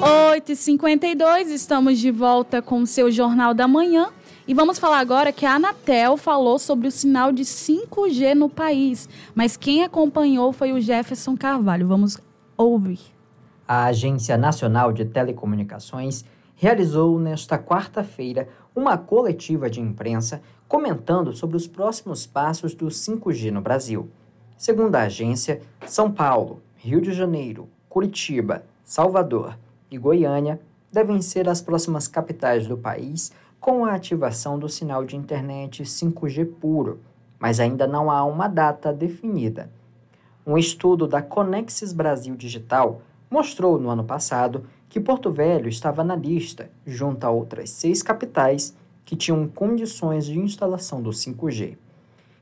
8h52, estamos de volta com o seu Jornal da Manhã. E vamos falar agora que a Anatel falou sobre o sinal de 5G no país. Mas quem acompanhou foi o Jefferson Carvalho. Vamos ouvir. A Agência Nacional de Telecomunicações realizou nesta quarta-feira uma coletiva de imprensa comentando sobre os próximos passos do 5G no Brasil. Segundo a agência, São Paulo, Rio de Janeiro, Curitiba, Salvador e Goiânia devem ser as próximas capitais do país com a ativação do sinal de internet 5G puro, mas ainda não há uma data definida. Um estudo da Conexis Brasil Digital mostrou no ano passado que Porto Velho estava na lista, junto a outras seis capitais que tinham condições de instalação do 5G.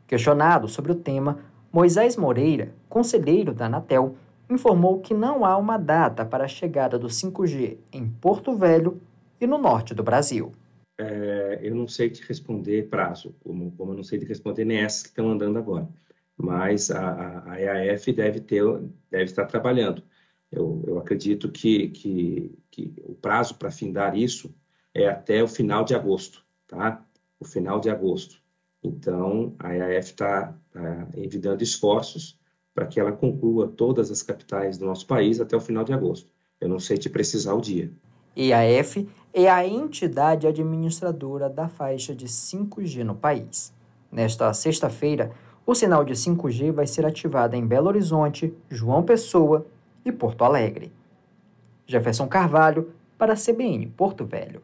Questionado sobre o tema, Moisés Moreira, conselheiro da Anatel, informou que não há uma data para a chegada do 5G em Porto Velho e no norte do Brasil é, eu não sei te responder prazo, como, como eu não sei te responder nem essas que estão andando agora. Mas a, a EAF deve, ter, deve estar trabalhando. Eu, eu acredito que, que, que o prazo para findar isso é até o final de agosto, tá? O final de agosto. Então, a EAF está tá envidando esforços para que ela conclua todas as capitais do nosso país até o final de agosto. Eu não sei te precisar o dia. EAF é a entidade administradora da faixa de 5G no país. Nesta sexta-feira, o sinal de 5G vai ser ativado em Belo Horizonte, João Pessoa e Porto Alegre. Jefferson Carvalho, para a CBN Porto Velho.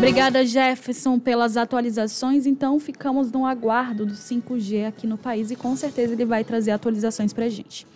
Obrigada, Jefferson, pelas atualizações. Então, ficamos no aguardo do 5G aqui no país e com certeza ele vai trazer atualizações para gente.